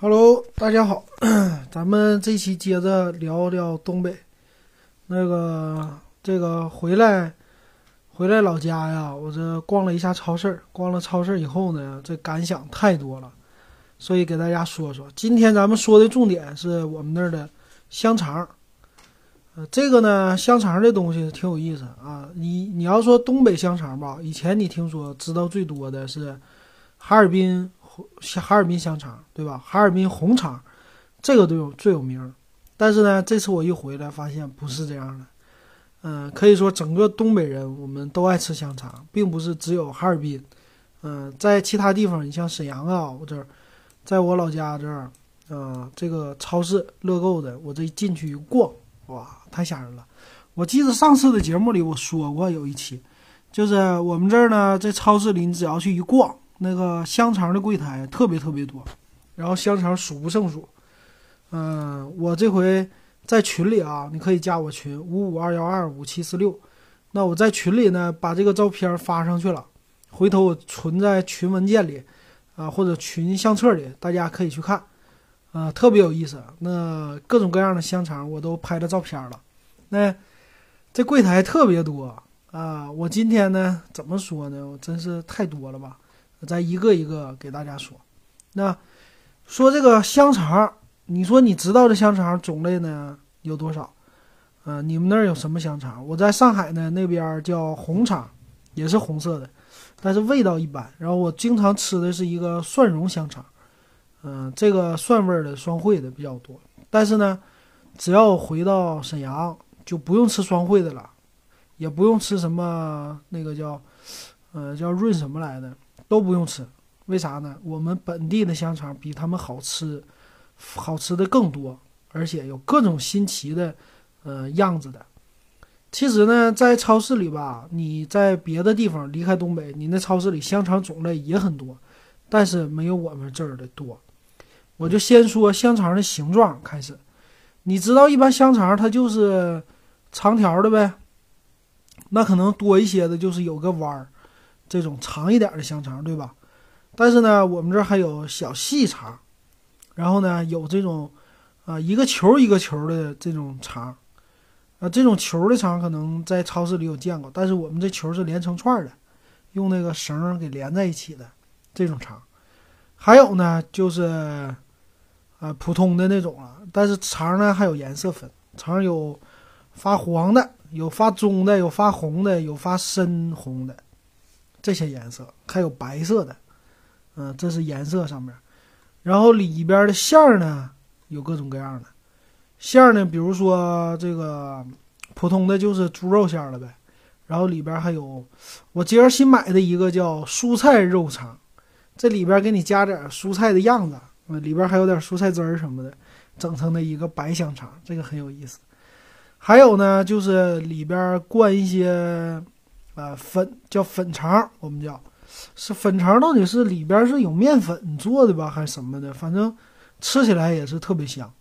Hello，大家好，咱们这期接着聊聊东北。那个，这个回来，回来老家呀，我这逛了一下超市，逛了超市以后呢，这感想太多了，所以给大家说说。今天咱们说的重点是我们那儿的香肠。呃，这个呢，香肠这东西挺有意思啊。你你要说东北香肠吧，以前你听说知道最多的是哈尔滨。哈尔滨香肠，对吧？哈尔滨红肠，这个都有最有名。但是呢，这次我一回来发现不是这样的。嗯，可以说整个东北人我们都爱吃香肠，并不是只有哈尔滨。嗯，在其他地方，你像沈阳啊，我这儿，在我老家这儿，啊，这个超市乐购的，我这一进去一逛，哇，太吓人了。我记得上次的节目里我说过有一期，就是我们这儿呢，在超市里，你只要去一逛。那个香肠的柜台特别特别多，然后香肠数不胜数。嗯，我这回在群里啊，你可以加我群五五二幺二五七四六。那我在群里呢，把这个照片发上去了，回头我存在群文件里啊，或者群相册里，大家可以去看啊，特别有意思。那各种各样的香肠我都拍了照片了。那这柜台特别多啊，我今天呢，怎么说呢？我真是太多了吧。咱一个一个给大家说，那说这个香肠，你说你知道的香肠种类呢有多少？呃，你们那儿有什么香肠？我在上海呢，那边叫红肠，也是红色的，但是味道一般。然后我经常吃的是一个蒜蓉香肠，嗯，这个蒜味的双汇的比较多。但是呢，只要回到沈阳，就不用吃双汇的了，也不用吃什么那个叫，呃，叫润什么来的。都不用吃，为啥呢？我们本地的香肠比他们好吃，好吃的更多，而且有各种新奇的，呃样子的。其实呢，在超市里吧，你在别的地方离开东北，你那超市里香肠种类也很多，但是没有我们这儿的多。我就先说香肠的形状开始，你知道一般香肠它就是长条的呗，那可能多一些的就是有个弯儿。这种长一点的香肠，对吧？但是呢，我们这还有小细肠，然后呢，有这种啊一个球一个球的这种肠，啊这种球的肠可能在超市里有见过，但是我们这球是连成串的，用那个绳给连在一起的这种肠。还有呢，就是啊普通的那种啊，但是肠呢还有颜色分，肠有发黄的，有发棕的，有发红的，有发深红的。这些颜色还有白色的，嗯，这是颜色上面。然后里边的馅儿呢，有各种各样的馅儿呢，比如说这个普通的就是猪肉馅儿了呗。然后里边还有我今儿新买的一个叫蔬菜肉肠，这里边给你加点蔬菜的样子，里边还有点蔬菜汁儿什么的，整成的一个白香肠，这个很有意思。还有呢，就是里边灌一些。呃，粉叫粉肠，我们叫是粉肠，到底是里边是有面粉做的吧，还是什么的？反正吃起来也是特别香。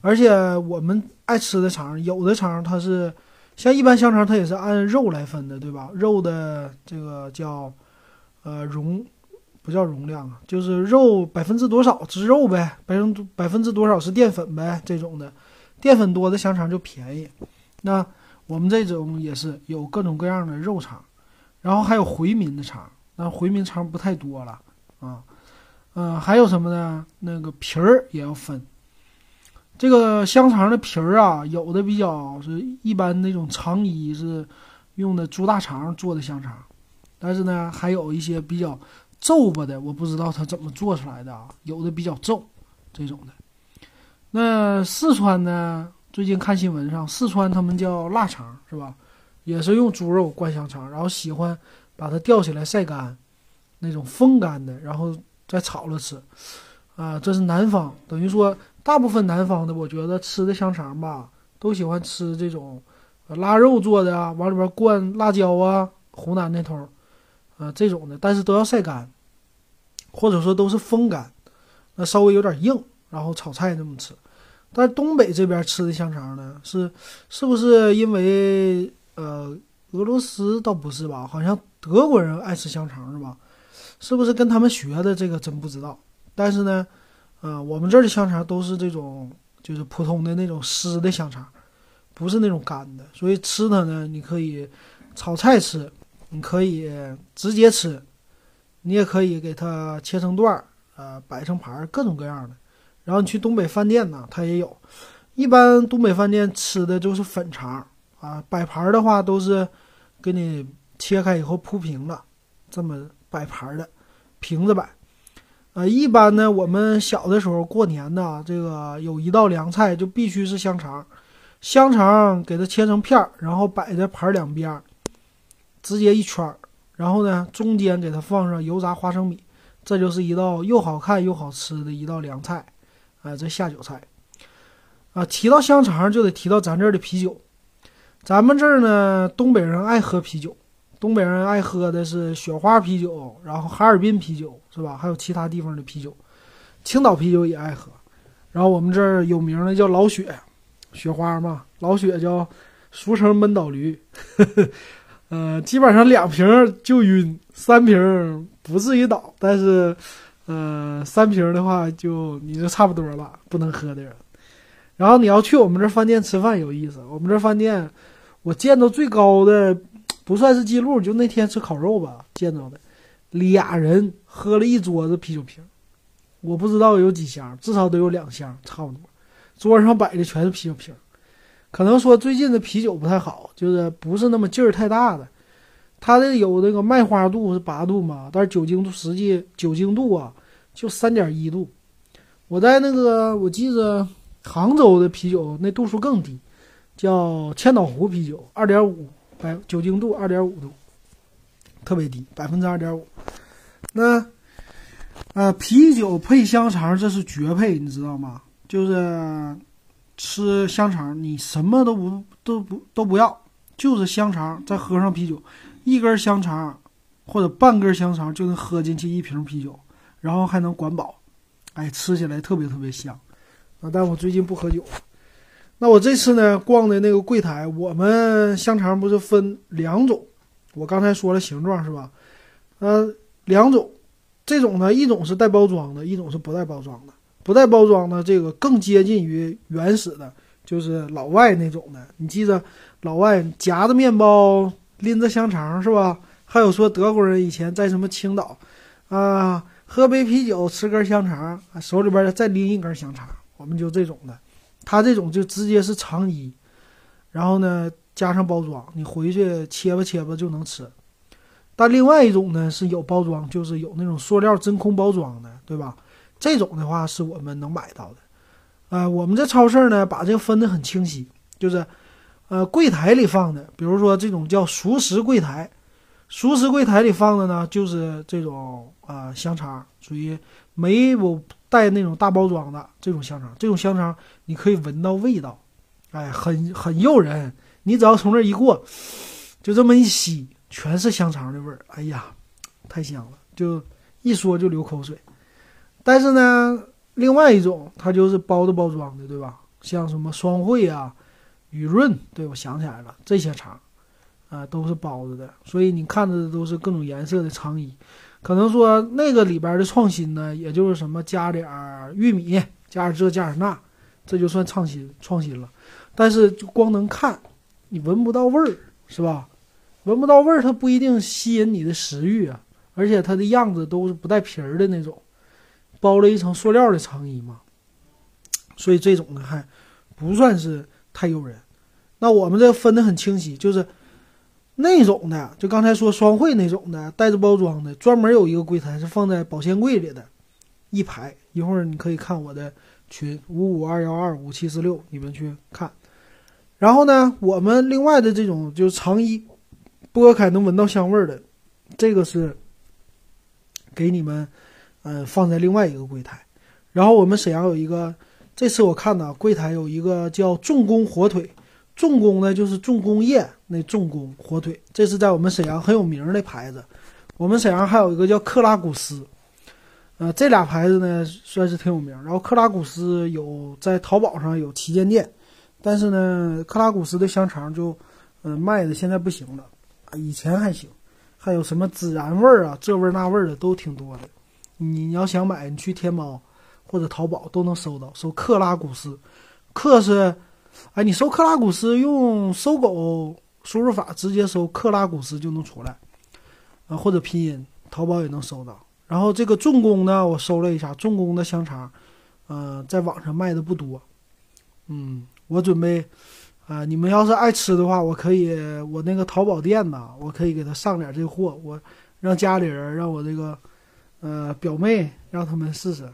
而且我们爱吃的肠，有的肠它是像一般香肠，它也是按肉来分的，对吧？肉的这个叫呃容，不叫容量，就是肉百分之多少是肉呗，百分百分之多少是淀粉呗，这种的，淀粉多的香肠就便宜。那。我们这种也是有各种各样的肉肠，然后还有回民的肠，那回民肠不太多了啊，嗯，还有什么呢？那个皮儿也要分。这个香肠的皮儿啊，有的比较是一般那种肠衣是用的猪大肠做的香肠，但是呢，还有一些比较皱巴的，我不知道它怎么做出来的啊，有的比较皱这种的。那四川呢？最近看新闻上，四川他们叫腊肠是吧？也是用猪肉灌香肠，然后喜欢把它吊起来晒干，那种风干的，然后再炒了吃。啊，这是南方，等于说大部分南方的，我觉得吃的香肠吧，都喜欢吃这种腊肉做的啊，往里边灌辣椒啊，湖南那头啊这种的，但是都要晒干，或者说都是风干，那稍微有点硬，然后炒菜这么吃。但东北这边吃的香肠呢，是是不是因为呃俄罗斯倒不是吧？好像德国人爱吃香肠是吧？是不是跟他们学的？这个真不知道。但是呢，啊，我们这儿的香肠都是这种就是普通的那种湿的香肠，不是那种干的，所以吃它呢，你可以炒菜吃，你可以直接吃，你也可以给它切成段儿，呃，摆成盘，各种各样的。然后你去东北饭店呢，它也有。一般东北饭店吃的就是粉肠啊，摆盘的话都是给你切开以后铺平了，这么摆盘的，平着摆。呃，一般呢，我们小的时候过年呢，这个有一道凉菜就必须是香肠，香肠给它切成片儿，然后摆在盘两边，直接一圈儿，然后呢中间给它放上油炸花生米，这就是一道又好看又好吃的一道凉菜，啊，这下酒菜。啊，提到香肠就得提到咱这儿的啤酒。咱们这儿呢，东北人爱喝啤酒，东北人爱喝的是雪花啤酒，然后哈尔滨啤酒是吧？还有其他地方的啤酒，青岛啤酒也爱喝。然后我们这儿有名的叫老雪，雪花嘛，老雪叫俗称闷倒驴。呃，基本上两瓶就晕，三瓶不至于倒，但是，呃，三瓶的话就你就差不多了，不能喝的人。然后你要去我们这饭店吃饭有意思，我们这饭店我见到最高的不算是记录，就那天吃烤肉吧，见到的俩人喝了一桌子啤酒瓶，我不知道有几箱，至少得有两箱差不多，桌上摆的全是啤酒瓶，可能说最近的啤酒不太好，就是不是那么劲儿太大的，它的有那个麦花度是八度嘛，但是酒精度实际酒精度啊就三点一度，我在那个我记着。杭州的啤酒那度数更低，叫千岛湖啤酒，二点五百酒精度二点五度，特别低，百分之二点五。那，呃，啤酒配香肠这是绝配，你知道吗？就是吃香肠，你什么都不都不都不要，就是香肠，再喝上啤酒，一根香肠或者半根香肠就能喝进去一瓶啤酒，然后还能管饱，哎，吃起来特别特别香。啊，但我最近不喝酒。那我这次呢，逛的那个柜台，我们香肠不是分两种？我刚才说了形状是吧？呃，两种，这种呢，一种是带包装的，一种是不带包装的。不带包装的这个更接近于原始的，就是老外那种的。你记着，老外夹着面包，拎着香肠是吧？还有说德国人以前在什么青岛，啊，喝杯啤酒，吃根香肠，手里边再拎一根香肠。我们就这种的，它这种就直接是肠衣，然后呢加上包装，你回去切吧切吧就能吃。但另外一种呢是有包装，就是有那种塑料真空包装的，对吧？这种的话是我们能买到的。呃，我们这超市呢把这个分得很清晰，就是呃柜台里放的，比如说这种叫熟食柜台，熟食柜台里放的呢就是这种啊香肠，属于没有。带那种大包装的这种香肠，这种香肠你可以闻到味道，哎，很很诱人。你只要从这一过，就这么一吸，全是香肠的味儿。哎呀，太香了，就一说就流口水。但是呢，另外一种它就是包的包装的，对吧？像什么双汇啊、雨润，对我想起来了，这些肠啊都是包着的，所以你看着的都是各种颜色的肠衣。可能说那个里边的创新呢，也就是什么加点玉米，加点这加点那，这就算创新创新了。但是就光能看，你闻不到味儿，是吧？闻不到味儿，它不一定吸引你的食欲啊。而且它的样子都是不带皮儿的那种，包了一层塑料的肠衣嘛，所以这种呢还不算是太诱人。那我们这分的很清晰，就是。那种的，就刚才说双汇那种的，带着包装的，专门有一个柜台是放在保鲜柜里的，一排。一会儿你可以看我的群五五二幺二五七四六，你们去看。然后呢，我们另外的这种就是长衣，剥开能闻到香味的，这个是给你们，呃，放在另外一个柜台。然后我们沈阳有一个，这次我看呢，柜台有一个叫重工火腿。重工呢，就是重工业那重工火腿，这是在我们沈阳很有名的牌子。我们沈阳还有一个叫克拉古斯，呃，这俩牌子呢算是挺有名。然后克拉古斯有在淘宝上有旗舰店，但是呢，克拉古斯的香肠就，嗯，卖的现在不行了，以前还行，还有什么孜然味儿啊，这味儿那味儿的都挺多的。你要想买，你去天猫或者淘宝都能搜到，搜克拉古斯，克是，哎，你搜克拉古斯用搜狗输入法直接搜克拉古斯就能出来，啊，或者拼音，淘宝也能搜到。然后这个重工呢，我搜了一下，重工的香肠，呃，在网上卖的不多，嗯，我准备，啊，你们要是爱吃的话，我可以，我那个淘宝店呢，我可以给他上点这货，我让家里人，让我这个，呃，表妹让他们试试，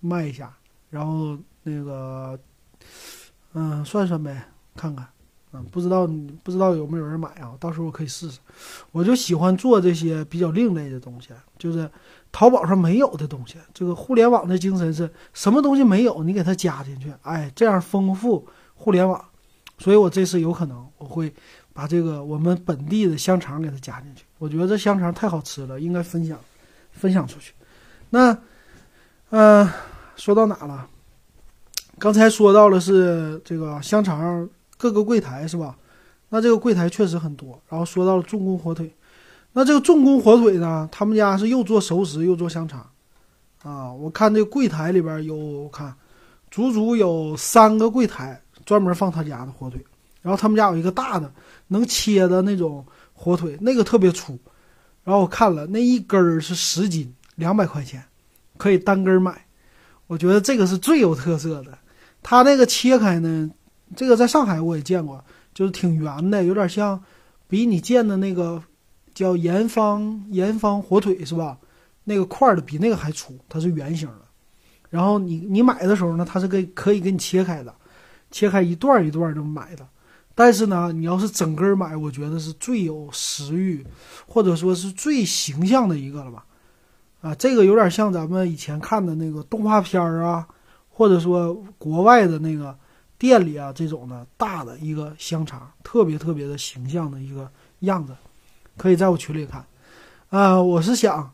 卖一下，然后那个，嗯，算算呗，看看。嗯，不知道不知道有没有人买啊？到时候我可以试试。我就喜欢做这些比较另类的东西，就是淘宝上没有的东西。这个互联网的精神是什么东西没有，你给它加进去，哎，这样丰富互联网。所以我这次有可能我会把这个我们本地的香肠给它加进去。我觉得这香肠太好吃了，应该分享分享出去。那，嗯，说到哪了？刚才说到了是这个香肠。各个柜台是吧？那这个柜台确实很多。然后说到了重工火腿，那这个重工火腿呢，他们家是又做熟食又做香肠，啊，我看这个柜台里边有看，足足有三个柜台专门放他家的火腿。然后他们家有一个大的能切的那种火腿，那个特别粗。然后我看了那一根儿是十斤，两百块钱，可以单根买。我觉得这个是最有特色的。它那个切开呢。这个在上海我也见过，就是挺圆的，有点像比你见的那个叫盐方盐方火腿是吧？那个块的比那个还粗，它是圆形的。然后你你买的时候呢，它是给可以给你切开的，切开一段一段这么买的。但是呢，你要是整根买，我觉得是最有食欲，或者说是最形象的一个了吧？啊，这个有点像咱们以前看的那个动画片儿啊，或者说国外的那个。店里啊，这种的大的一个香肠，特别特别的形象的一个样子，可以在我群里看。啊，我是想，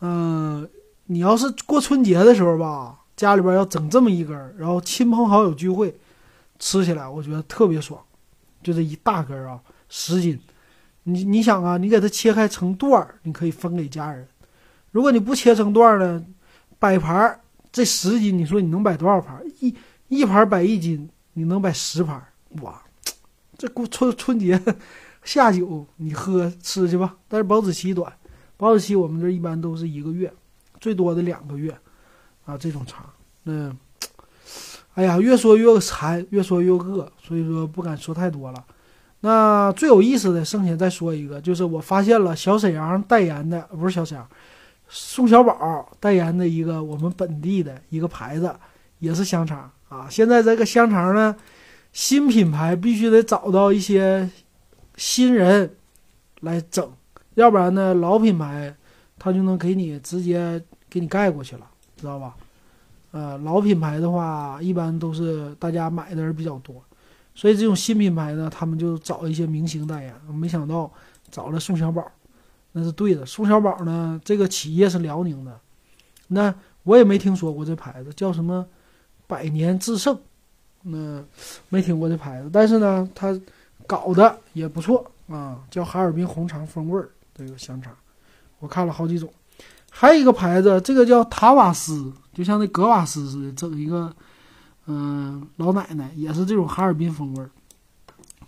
嗯，你要是过春节的时候吧，家里边要整这么一根，然后亲朋好友聚会，吃起来我觉得特别爽。就这一大根啊，十斤，你你想啊，你给它切开成段儿，你可以分给家人。如果你不切成段儿呢，摆盘儿这十斤，你说你能摆多少盘？一一盘摆一斤。你能摆十盘哇！这过春春节下酒你喝吃去吧。但是保质期短，保质期我们这一般都是一个月，最多的两个月啊。这种肠，那哎呀，越说越馋，越说越饿，所以说不敢说太多了。那最有意思的，剩下再说一个，就是我发现了小沈阳代言的，不是小沈阳，宋小宝代言的一个我们本地的一个牌子，也是香肠。啊，现在这个香肠呢，新品牌必须得找到一些新人来整，要不然呢，老品牌他就能给你直接给你盖过去了，知道吧？呃，老品牌的话，一般都是大家买的人比较多，所以这种新品牌呢，他们就找一些明星代言。没想到找了宋小宝，那是对的。宋小宝呢，这个企业是辽宁的，那我也没听说过这牌子叫什么。百年制胜，那没听过这牌子，但是呢，它搞的也不错啊，叫哈尔滨红肠风味儿这个香肠，我看了好几种，还有一个牌子，这个叫塔瓦斯，就像那格瓦斯似的，整一个，嗯，老奶奶也是这种哈尔滨风味儿。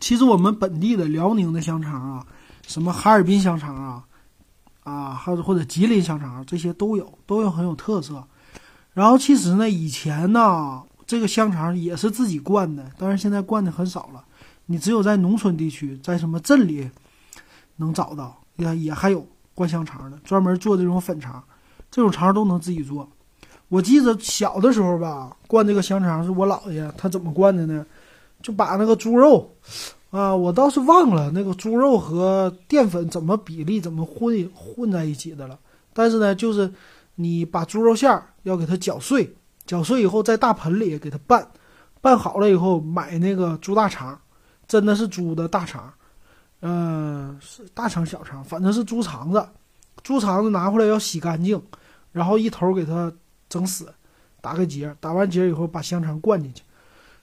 其实我们本地的辽宁的香肠啊，什么哈尔滨香肠啊，啊，还有或者吉林香肠，这些都有，都有很有特色。然后其实呢，以前呢，这个香肠也是自己灌的，但是现在灌的很少了。你只有在农村地区，在什么镇里能找到，也也还有灌香肠的，专门做这种粉肠，这种肠都能自己做。我记得小的时候吧，灌这个香肠是我姥爷，他怎么灌的呢？就把那个猪肉，啊，我倒是忘了那个猪肉和淀粉怎么比例怎么混混在一起的了。但是呢，就是你把猪肉馅儿。要给它搅碎，搅碎以后在大盆里给它拌，拌好了以后买那个猪大肠，真的是猪的大肠，嗯，是大肠小肠，反正是猪肠子。猪肠子拿回来要洗干净，然后一头给它整死，打个结，打完结以后把香肠灌进去。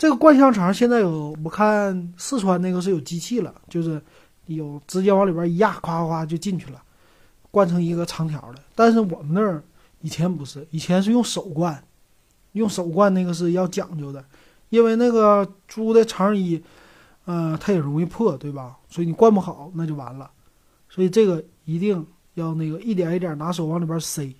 这个灌香肠现在有，我看四川那个是有机器了，就是有直接往里边一压，夸夸就进去了，灌成一个长条的。但是我们那儿。以前不是，以前是用手灌，用手灌那个是要讲究的，因为那个猪的肠衣，呃，它也容易破，对吧？所以你灌不好那就完了。所以这个一定要那个一点一点拿手往里边塞，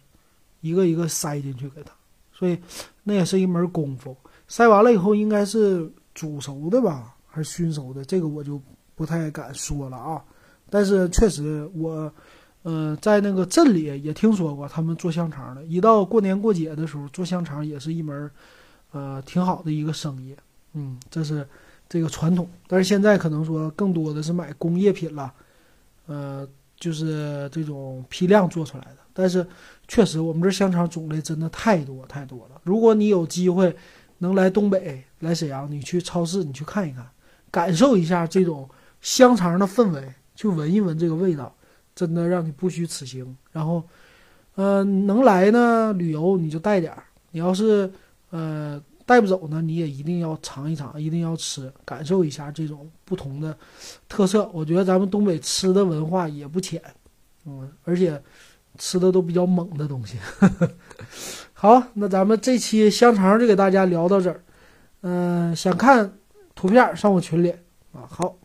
一个一个塞进去给它。所以那也是一门功夫。塞完了以后应该是煮熟的吧，还是熏熟的？这个我就不太敢说了啊。但是确实我。呃，在那个镇里也听说过他们做香肠的，一到过年过节的时候做香肠也是一门，呃，挺好的一个生意。嗯，这是这个传统。但是现在可能说更多的是买工业品了，呃，就是这种批量做出来的。但是确实，我们这香肠种类真的太多太多了。如果你有机会能来东北来沈阳，你去超市你去看一看，感受一下这种香肠的氛围，去闻一闻这个味道。真的让你不虚此行，然后，呃，能来呢旅游你就带点儿，你要是呃带不走呢，你也一定要尝一尝，一定要吃，感受一下这种不同的特色。我觉得咱们东北吃的文化也不浅，嗯，而且吃的都比较猛的东西。好，那咱们这期香肠就给大家聊到这儿，嗯，想看图片上我群里啊，好。